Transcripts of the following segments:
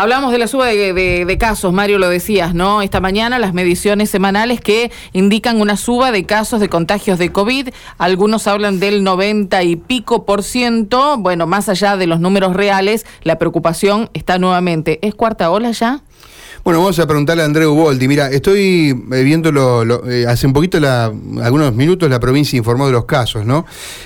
Hablamos de la suba de, casos, Mario, lo decías, ¿no? Esta mañana las mediciones semanales que indican una suba de casos de contagios de COVID. Algunos hablan del 90 y pico por ciento. Bueno, más allá de los números reales, la preocupación está nuevamente. ¿Es cuarta ola ya? Bueno, vamos a preguntarle a Andreu Boldi. Mira, estoy eh, viendo eh, hace un poquito, algunos minutos, la provincia informó de los casos, ¿no?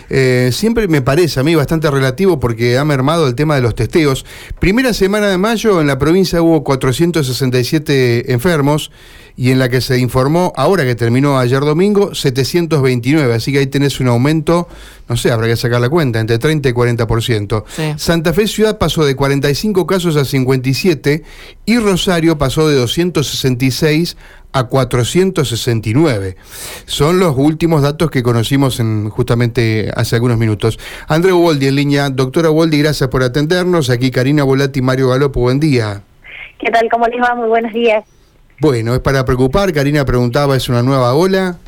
Eh, siempre me parece a mí bastante relativo porque ha mermado el tema de los testeos. Primera semana de mayo en la provincia hubo 467 enfermos y en la que se informó, ahora que terminó ayer domingo, 729. Así que ahí tenés un aumento, no sé, habrá que sacar la cuenta, entre 30 y 40%. Santa Fe Ciudad pasó de 45 casos a 57 y Rosario pasó de 266 a 469. Son los últimos datos que conocimos en, justamente hace algunos minutos. André Uboldi en línea. Doctora Uboldi, gracias por atendernos. Aquí Karina Volati y Mario Galopo. Buen día. ¿Qué tal? ¿Cómo les va? Muy buenos días. Bueno, es para preocupar. Karina preguntaba, ¿es una nueva ola?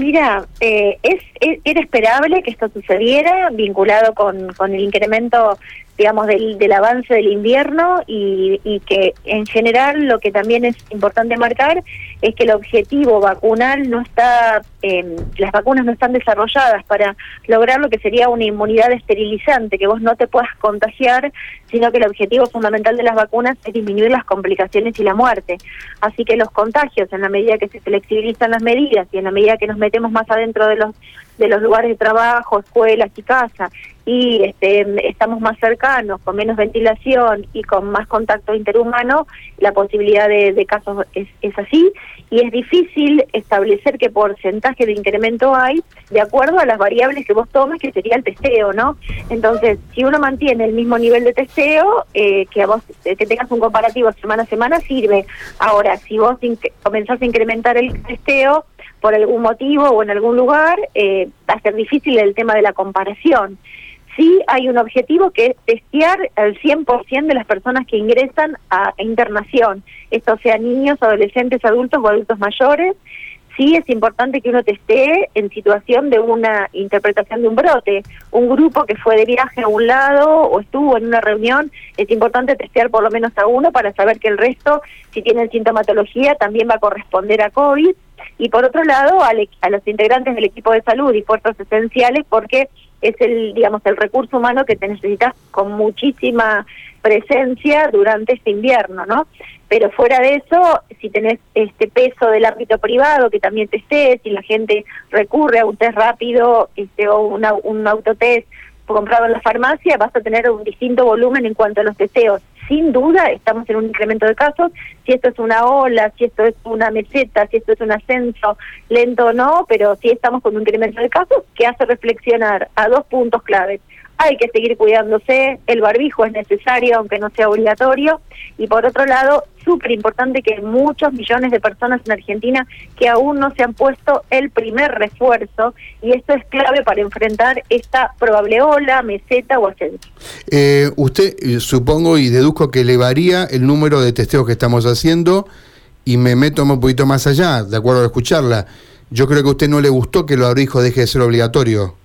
Mira, eh, es, era esperable que esto sucediera vinculado con, con el incremento digamos, del, del avance del invierno y, y, que en general lo que también es importante marcar es que el objetivo vacunal no está, eh, las vacunas no están desarrolladas para lograr lo que sería una inmunidad esterilizante, que vos no te puedas contagiar, sino que el objetivo fundamental de las vacunas es disminuir las complicaciones y la muerte. Así que los contagios, en la medida que se flexibilizan las medidas y en la medida que nos metemos más adentro de los de los lugares de trabajo, escuelas y casa, y este, estamos más cercanos, con menos ventilación y con más contacto interhumano, la posibilidad de, casos es, es, así, y es difícil establecer qué porcentaje de incremento hay de acuerdo a las variables que vos tomes, que sería el testeo, ¿no? Entonces, si uno mantiene el mismo nivel de testeo, eh, que a vos que tengas un comparativo semana a semana, sirve. Ahora, si vos comenzás a incrementar el testeo, por algún motivo o en algún lugar, eh, va a ser difícil el tema de la comparación. Sí hay un objetivo que es testear al 100% de las personas que ingresan a internación, esto sea niños, adolescentes, adultos o adultos mayores, sí es importante que uno testee en situación de una interpretación de un brote. Un grupo que fue de viaje a un lado o estuvo en una reunión, es importante testear por lo menos a uno para saber que el resto, si tienen sintomatología, también va a corresponder a COVID. Y por otro lado, a, a los integrantes del equipo de salud y fuerzas esenciales, porque es el, digamos, el recurso humano que te necesitas con muchísima presencia durante este invierno, ¿no? Pero fuera de eso, si tenés este peso del ámbito privado, que también te estés, si la gente recurre a un test rápido este, o una, un autotest comprado en la farmacia, vas a tener un distinto volumen en cuanto a los testeos. Sin duda estamos en un incremento de casos, si esto es una ola, si esto es una meseta, si esto es un ascenso lento o no, pero sí estamos con un incremento de casos que hace reflexionar a dos puntos claves hay que seguir cuidándose, el barbijo es necesario aunque no sea obligatorio y por otro lado, súper importante que muchos millones de personas en Argentina que aún no se han puesto el primer refuerzo y esto es clave para enfrentar esta probable ola, meseta o ascenso. Eh, usted eh, supongo y deduzco que elevaría el número de testeos que estamos haciendo y me meto un poquito más allá, de acuerdo a escucharla. Yo creo que a usted no le gustó que el barbijo deje de ser obligatorio.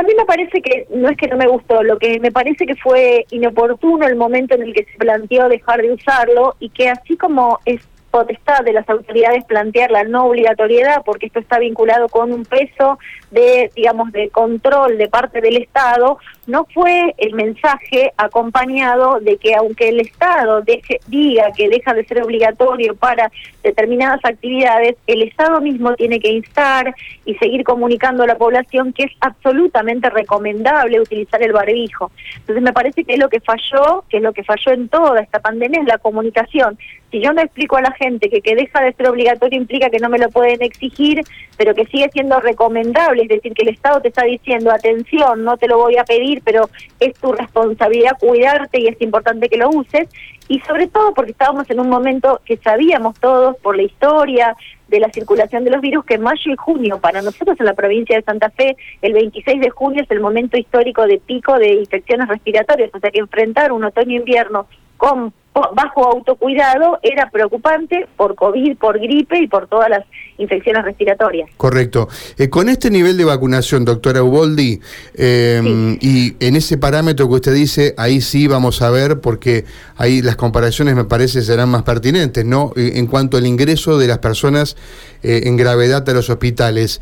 A mí me parece que no es que no me gustó, lo que me parece que fue inoportuno el momento en el que se planteó dejar de usarlo y que así como es potestad de las autoridades plantear la no obligatoriedad, porque esto está vinculado con un peso de, digamos, de control de parte del Estado, no fue el mensaje acompañado de que aunque el Estado deje, diga que deja de ser obligatorio para determinadas actividades, el Estado mismo tiene que instar y seguir comunicando a la población que es absolutamente recomendable utilizar el barbijo. Entonces me parece que es lo que falló, que es lo que falló en toda esta pandemia, es la comunicación. Si yo no explico a la gente que que deja de ser obligatorio implica que no me lo pueden exigir, pero que sigue siendo recomendable, es decir, que el Estado te está diciendo, atención, no te lo voy a pedir, pero es tu responsabilidad cuidarte y es importante que lo uses, y sobre todo porque estábamos en un momento que sabíamos todos por la historia de la circulación de los virus que mayo y junio para nosotros en la provincia de Santa Fe el 26 de junio es el momento histórico de pico de infecciones respiratorias, o sea que enfrentar un otoño-invierno con bajo autocuidado era preocupante por COVID, por gripe y por todas las infecciones respiratorias. Correcto. Eh, con este nivel de vacunación, doctora Uboldi, em, y en ese parámetro que usted dice, ahí sí vamos a ver, porque ahí las comparaciones me parece serán más pertinentes, ¿no? Eh, en cuanto al ingreso de las personas eh, en gravedad a los hospitales.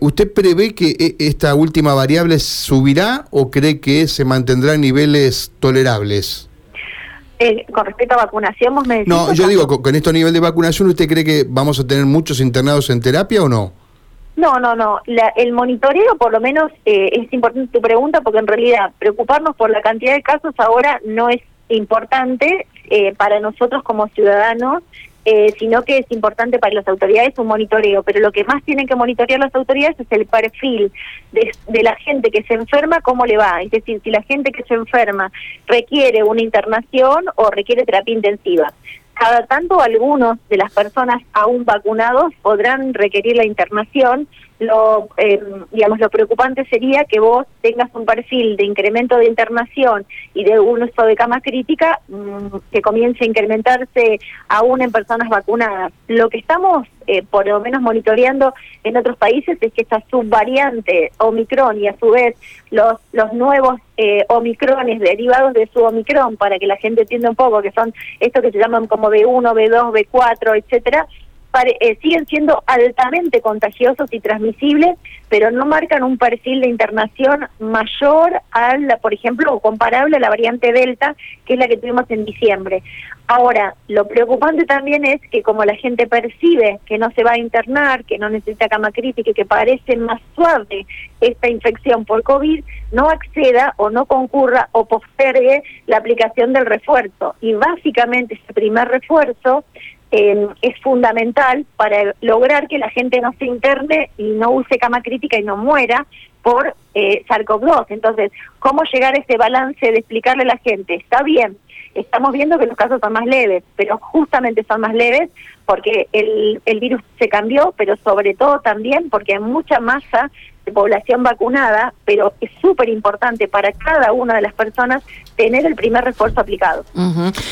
¿Usted prevé que esta última variable subirá o cree que se mantendrá en niveles tolerables? Eh, con respecto a vacunación, vos me No, yo digo, con, este nivel de vacunación, ¿usted cree que vamos a tener muchos internados en terapia o no? No, no, no. el monitoreo, por lo menos, eh, es importante tu pregunta, porque en realidad preocuparnos por la cantidad de casos ahora no es importante eh, para nosotros como ciudadanos eh, sino que es importante para las autoridades un monitoreo, pero lo que más tienen que monitorear las autoridades es el perfil de, de, la gente que se enferma, cómo le va, es decir, si la gente que se enferma requiere una internación o requiere terapia intensiva. Cada tanto algunos de las personas aún vacunados podrán requerir la internación, lo, eh, digamos, lo preocupante sería que vos tengas un perfil de incremento de internación y de un uso de cama crítica mm, que comience a incrementarse aún en personas vacunadas. Lo que estamos eh, por lo menos monitoreando en otros países es que esta subvariante Omicron y a su vez los, los nuevos eh, Omicrones derivados de su Omicron, para que la gente entienda un poco, que son estos que se llaman como B1, B2, B4, etcétera, eh, siguen siendo altamente contagiosos y transmisibles, pero no marcan un perfil de internación mayor al, por ejemplo, o comparable a la variante Delta, que es la que tuvimos en diciembre. Ahora, lo preocupante también es que como la gente percibe que no se va a internar, que no necesita cama crítica y que parece más suave esta infección por COVID, no acceda o no concurra o postergue la aplicación del refuerzo. Y básicamente ese primer refuerzo eh, es fundamental para lograr que la gente no se interne y no use cama crítica y no muera por eh, SARS-CoV-2. Entonces, ¿cómo llegar a ese balance de explicarle a la gente? Está bien, estamos viendo que los casos son más leves, pero justamente son más leves porque el, el virus se cambió, pero sobre todo también porque hay mucha masa de población vacunada, pero es súper importante para cada una de las personas tener el primer refuerzo aplicado.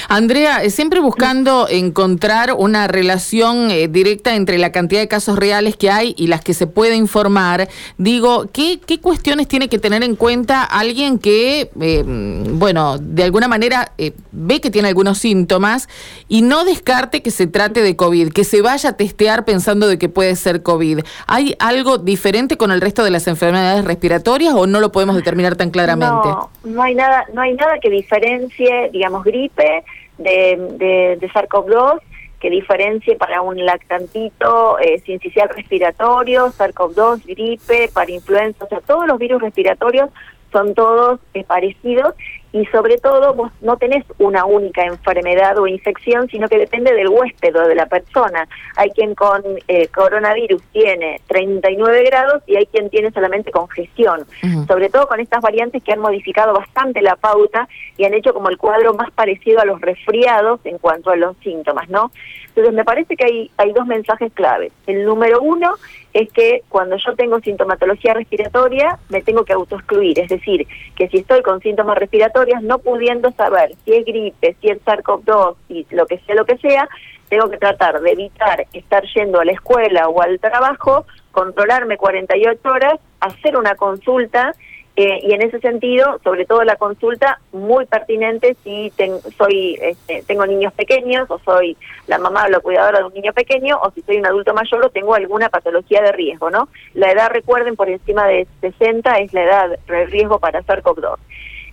Andrea, eh, siempre buscando encontrar una relación eh, directa entre la cantidad de casos reales que hay y las que se puede informar, digo, ¿qué, qué cuestiones tiene que tener en cuenta alguien que, eh, bueno, de alguna manera ve que tiene algunos síntomas y no descarte que se trate de COVID, que se vaya a testear pensando de que puede ser COVID? ¿Hay algo diferente con el resto de las enfermedades respiratorias o no lo podemos determinar tan claramente? No, no hay nada, no hay nada que diferencie, digamos, gripe de, de, de SARS-CoV-2 que diferencie para un lactantito eh, sincicial respiratorio, SARS-CoV-2, gripe, para influenza, o sea, todos los virus respiratorios son todos eh, parecidos y sobre todo vos no tenés una única enfermedad o infección, sino que depende del huésped o de la persona. Hay quien con eh, coronavirus tiene 39 grados y hay quien tiene solamente congestión, sobre todo con estas variantes que han modificado bastante la pauta y han hecho como el cuadro más parecido a los resfriados en cuanto a los síntomas, ¿no? Entonces me parece que hay, hay dos mensajes claves. El número uno es que cuando yo tengo sintomatología respiratoria me tengo que autoexcluir, es decir, que si estoy con síntomas respiratorios no pudiendo saber si es gripe, si es SARS-CoV-2, si lo que sea, lo que sea, tengo que tratar de evitar estar yendo a la escuela o al trabajo, controlarme 48 horas, hacer una consulta eh, y en ese sentido, sobre todo la consulta, muy pertinente si soy este, tengo niños pequeños o soy la mamá o la cuidadora de un niño pequeño o si soy un adulto mayor o tengo alguna patología de riesgo, ¿no? La edad, recuerden, por encima de 60 es la edad de riesgo para ser 2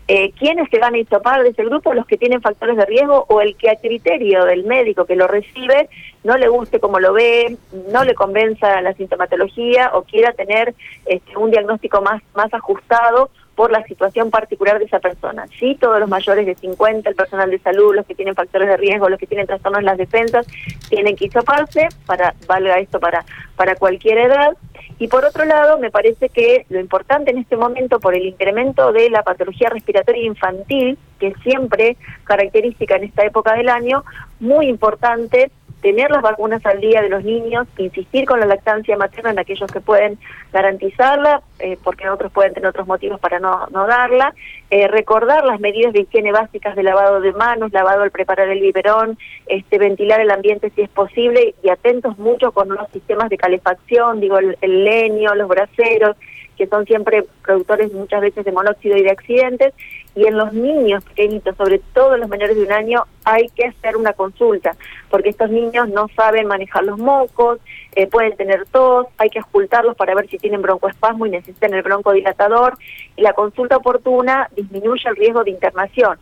eh, ¿Quiénes se van a hisopar de ese grupo? Los que tienen factores de riesgo o el que a criterio del médico que lo recibe no le guste como lo ve, no le convenza la sintomatología o quiera tener este, un diagnóstico más, más ajustado por la situación particular de esa persona. Sí, todos los mayores de 50, el personal de salud, los que tienen factores de riesgo, los que tienen trastornos en las defensas, tienen que hisoparse, para, valga esto para, para cualquier edad. Y por otro lado, me parece que lo importante en este momento, por el incremento de la patología respiratoria infantil, que es siempre característica en esta época del año, muy importante tener las vacunas al día de los niños, insistir con la lactancia materna en aquellos que pueden garantizarla, eh, porque otros pueden tener otros motivos para no, no darla, eh, recordar las medidas de higiene básicas de lavado de manos, lavado al preparar el biberón, este, ventilar el ambiente si es posible y atentos mucho con los sistemas de calefacción, digo, el, el leño, los braseros, que son siempre productores muchas veces de monóxido y de accidentes, y en los niños pequeñitos, sobre todo los menores de un año, hay que hacer una consulta, porque estos niños no saben manejar los mocos, eh, pueden tener tos, hay que ocultarlos para ver si tienen broncoespasmo y necesitan el broncodilatador, y la consulta oportuna disminuye el riesgo de internación.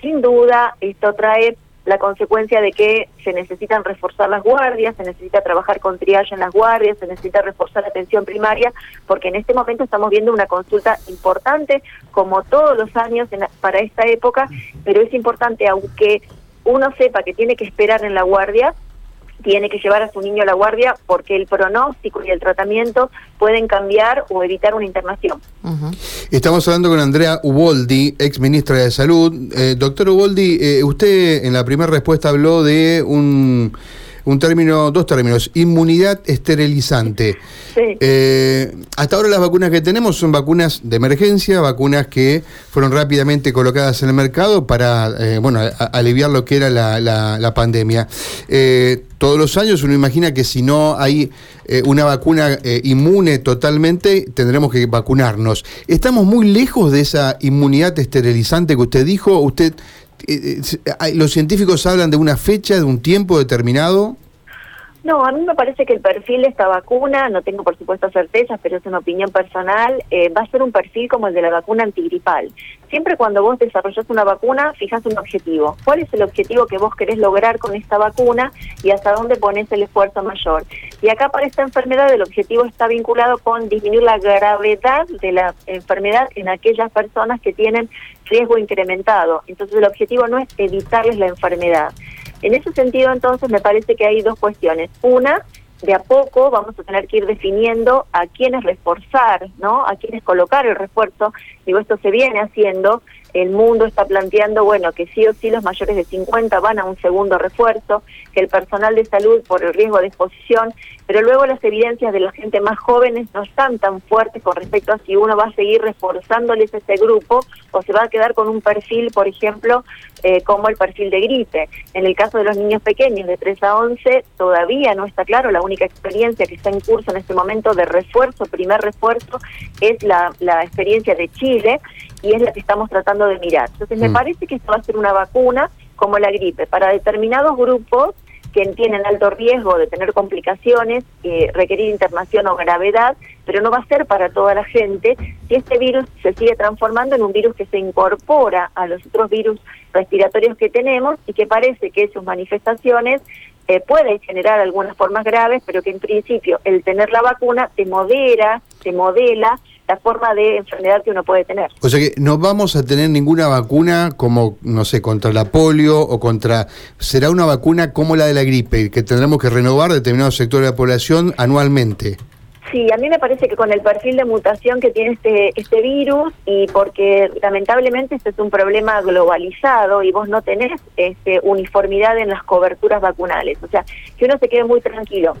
Sin duda, esto trae la consecuencia de que se necesitan reforzar las guardias, se necesita trabajar con triage en las guardias, se necesita reforzar la atención primaria, porque en este momento estamos viendo una consulta importante, como todos los años para esta época, pero es importante, aunque uno sepa que tiene que esperar en la guardia, tiene que llevar a su niño a la guardia porque el pronóstico y el tratamiento pueden cambiar o evitar una internación. Estamos hablando con Andrea Uboldi, ex ministra de Salud. Eh, doctor Uboldi, eh, usted en la primera respuesta habló de un un término, dos términos, inmunidad esterilizante. Eh, hasta ahora las vacunas que tenemos son vacunas de emergencia, vacunas que fueron rápidamente colocadas en el mercado para, eh, bueno, aliviar lo que era la, la, pandemia. Eh, todos los años uno imagina que si no hay una vacuna inmune totalmente, tendremos que vacunarnos. ¿Estamos muy lejos de esa inmunidad esterilizante que usted dijo? ¿Usted eh, eh, ¿Los científicos hablan de una fecha, de un tiempo determinado? No, a mí me parece que el perfil de esta vacuna, no tengo por supuesto certezas, pero es una opinión personal, eh, va a ser un perfil como el de la vacuna antigripal. Siempre cuando vos desarrollas una vacuna, fijas un objetivo. ¿Cuál es el objetivo que vos querés lograr con esta vacuna y hasta dónde pones el esfuerzo mayor? Y acá para esta enfermedad el objetivo está vinculado con disminuir la gravedad de la enfermedad en aquellas personas que tienen riesgo incrementado. Entonces el objetivo no es evitarles la enfermedad, en ese sentido, entonces, me parece que hay dos cuestiones. Una, de a poco vamos a tener que ir definiendo a quiénes reforzar, ¿no? A quiénes colocar el refuerzo. Digo, esto se viene haciendo el mundo está planteando, bueno, que sí o sí los mayores de 50 van a un segundo refuerzo, que el personal de salud por el riesgo de exposición, pero luego las evidencias de la gente más jóvenes no están tan fuertes con respecto a si uno va a seguir reforzándoles ese grupo o se va a quedar con un perfil, por ejemplo, eh, como el perfil de gripe. En el caso de los niños pequeños de 3 a 11, todavía no está claro, la única experiencia que está en curso en este momento de refuerzo, primer refuerzo, es la, la experiencia de Chile y es la que estamos tratando de mirar. Entonces, me mm. parece que esto va a ser una vacuna como la gripe para determinados grupos que tienen alto riesgo de tener complicaciones, eh, requerir internación o gravedad, pero no va a ser para toda la gente si este virus se sigue transformando en un virus que se incorpora a los otros virus respiratorios que tenemos y que parece que sus manifestaciones eh, generar algunas formas graves, pero que en principio el tener la vacuna te modera, te modela la forma de enfermedad que uno puede tener. O sea que no vamos a tener ninguna vacuna como, no sé, contra la polio o contra... Será una vacuna como la de la gripe, que tendremos que renovar determinados sectores de la población anualmente. Sí, a mí me parece que con el perfil de mutación que tiene este, este virus y porque lamentablemente este es un problema globalizado y vos no tenés este, uniformidad en las coberturas vacunales. O sea, que uno se quede muy tranquilo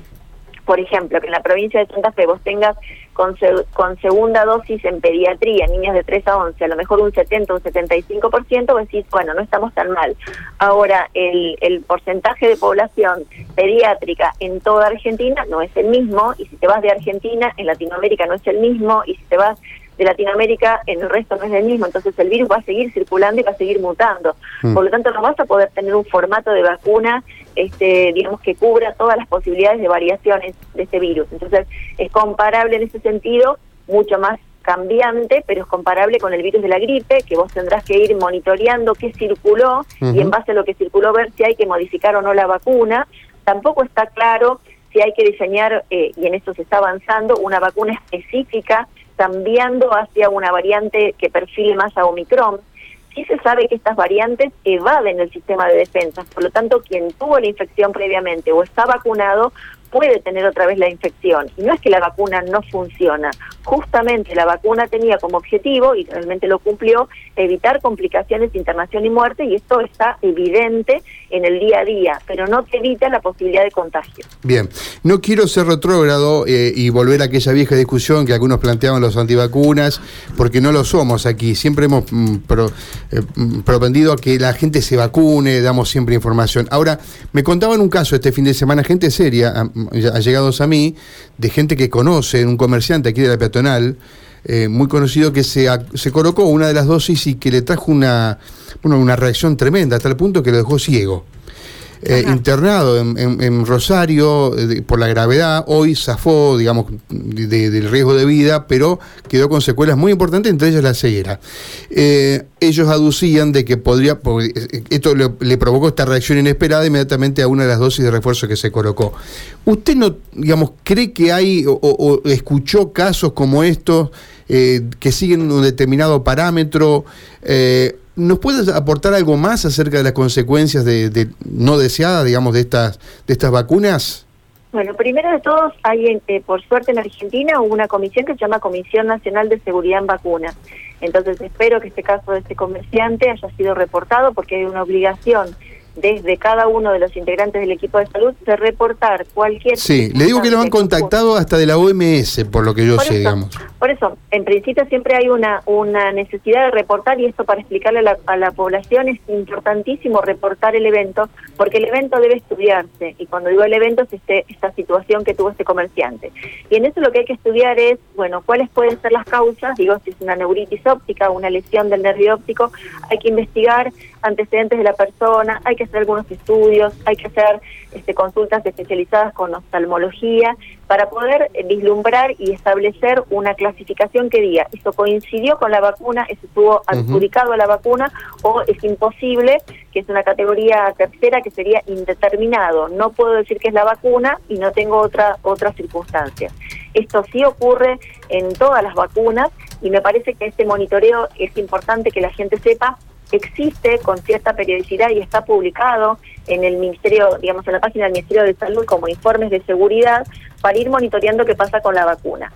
por ejemplo, que en la provincia de Santa Fe vos tengas con, con segunda dosis en pediatría, niños de 3 a 11, a lo mejor un 70, un 75%, vos decís, bueno, no estamos tan mal. Ahora, el, el porcentaje de población pediátrica en toda Argentina no es el mismo, y si te vas de Argentina, en Latinoamérica no es el mismo, y si te vas de Latinoamérica en el resto no es el mismo, entonces el virus va a seguir circulando y va a seguir mutando. Mm. Por lo tanto, no vas a poder tener un formato de vacuna, este, digamos, que cubra todas las posibilidades de variaciones de este virus. Entonces, es comparable en ese sentido, mucho más cambiante, pero es comparable con el virus de la gripe, que vos tendrás que ir monitoreando qué circuló y en base a lo que circuló ver si hay que modificar o no la vacuna. Tampoco está claro si hay que diseñar, eh, y en esto se está avanzando, una vacuna específica cambiando hacia una variante que perfile más a Omicron. Sí se sabe que estas variantes evaden el sistema de defensa, por lo tanto, quien tuvo la infección previamente o está vacunado puede tener otra vez la infección. Y no es que la vacuna no funciona, justamente la vacuna tenía como objetivo, y realmente lo cumplió, evitar complicaciones, internación y muerte, y esto está evidente en el día a día, pero no te evita la posibilidad de contagio. Bien, no quiero ser retrógrado eh, y volver a aquella vieja discusión que algunos planteaban los antivacunas, porque no lo somos aquí. Siempre hemos mm, eh, mm, propendido a que la gente se vacune, damos siempre información. Ahora, me contaban un caso este fin de semana, gente seria, allegados a mí, de gente que conoce, un comerciante aquí de la peatonal, eh, muy conocido que se, se colocó una de las dosis y que le trajo una, una reacción tremenda, hasta el punto que lo dejó ciego. Eh, internado en, Rosario eh, por la gravedad, hoy zafó, digamos, del riesgo de vida, pero quedó con secuelas muy importantes, entre ellas la ceguera. Eh, ellos aducían de que podría, esto le, provocó esta reacción inesperada inmediatamente a una de las dosis de refuerzo que se colocó. ¿Usted no, digamos, cree que hay o, escuchó casos como estos que siguen un determinado parámetro? ¿Nos puedes aportar algo más acerca de las consecuencias de, no deseadas, digamos, de estas, de estas vacunas? Bueno, primero de todos, hay eh, por suerte en Argentina una comisión que se llama Comisión Nacional de Seguridad en Vacunas. Entonces espero que este caso de este comerciante haya sido reportado porque hay una obligación desde cada uno de los integrantes del equipo de salud de reportar cualquier... Sí, le digo que lo han contactado hasta de la OMS, por lo que yo sé, digamos. Por eso, en principio siempre hay una, una necesidad de reportar y esto para explicarle a la, a la población es importantísimo reportar el evento porque el evento debe estudiarse y cuando digo el evento es este, esta situación que tuvo este comerciante. Y en eso lo que hay que estudiar es, bueno, cuáles pueden ser las causas, digo, si es una neuritis óptica, una lesión del nervio óptico, hay que investigar antecedentes de la persona, hay que hacer algunos estudios, hay que hacer este, consultas especializadas con oftalmología para poder vislumbrar y establecer una clasificación que diga, esto coincidió con la vacuna, esto estuvo adjudicado a la vacuna o es imposible, que es una categoría tercera que sería indeterminado. No puedo decir que es la vacuna y no tengo otra, otra circunstancia. Esto sí ocurre en todas las vacunas y me parece que este monitoreo es importante que la gente sepa existe con cierta periodicidad y está publicado en el Ministerio, digamos, en la página del Ministerio de Salud como informes de seguridad para ir monitoreando qué pasa con la vacuna.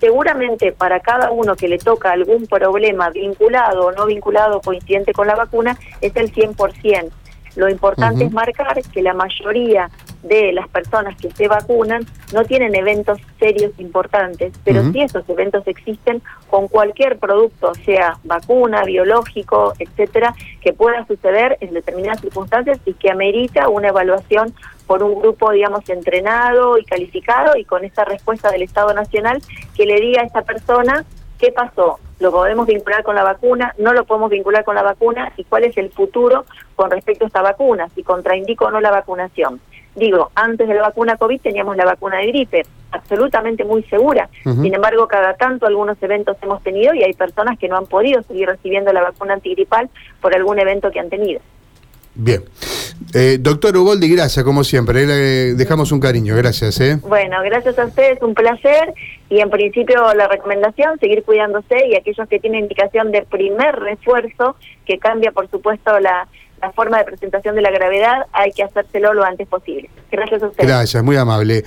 Seguramente para cada uno que le toca algún problema vinculado o no vinculado o coincidente con la vacuna es el 100%. Lo importante es marcar que la mayoría de las personas que se vacunan no tienen eventos serios importantes, pero si esos eventos existen con cualquier producto, sea vacuna, biológico, etcétera, que pueda suceder en determinadas circunstancias y que amerita una evaluación por un grupo, digamos, entrenado y calificado y con esa respuesta del Estado Nacional que le diga a esa persona qué pasó, lo podemos vincular con la vacuna, no lo podemos vincular con la vacuna y cuál es el futuro con respecto a esta vacuna, si contraindico o no la vacunación. Digo, antes de la vacuna COVID teníamos la vacuna de gripe, absolutamente muy segura. Sin embargo, cada tanto algunos eventos hemos tenido y hay personas que no han podido seguir recibiendo la vacuna antigripal por algún evento que han tenido. Bien. Eh, doctor Uboldi, gracias, como siempre. Le dejamos un cariño, gracias. ¿eh? Bueno, gracias a ustedes, un placer. Y en principio la recomendación, seguir cuidándose y aquellos que tienen indicación de primer refuerzo, que cambia por supuesto la, la forma de presentación de la gravedad, hay que hacérselo lo antes posible. Gracias a ustedes. Gracias, muy amable.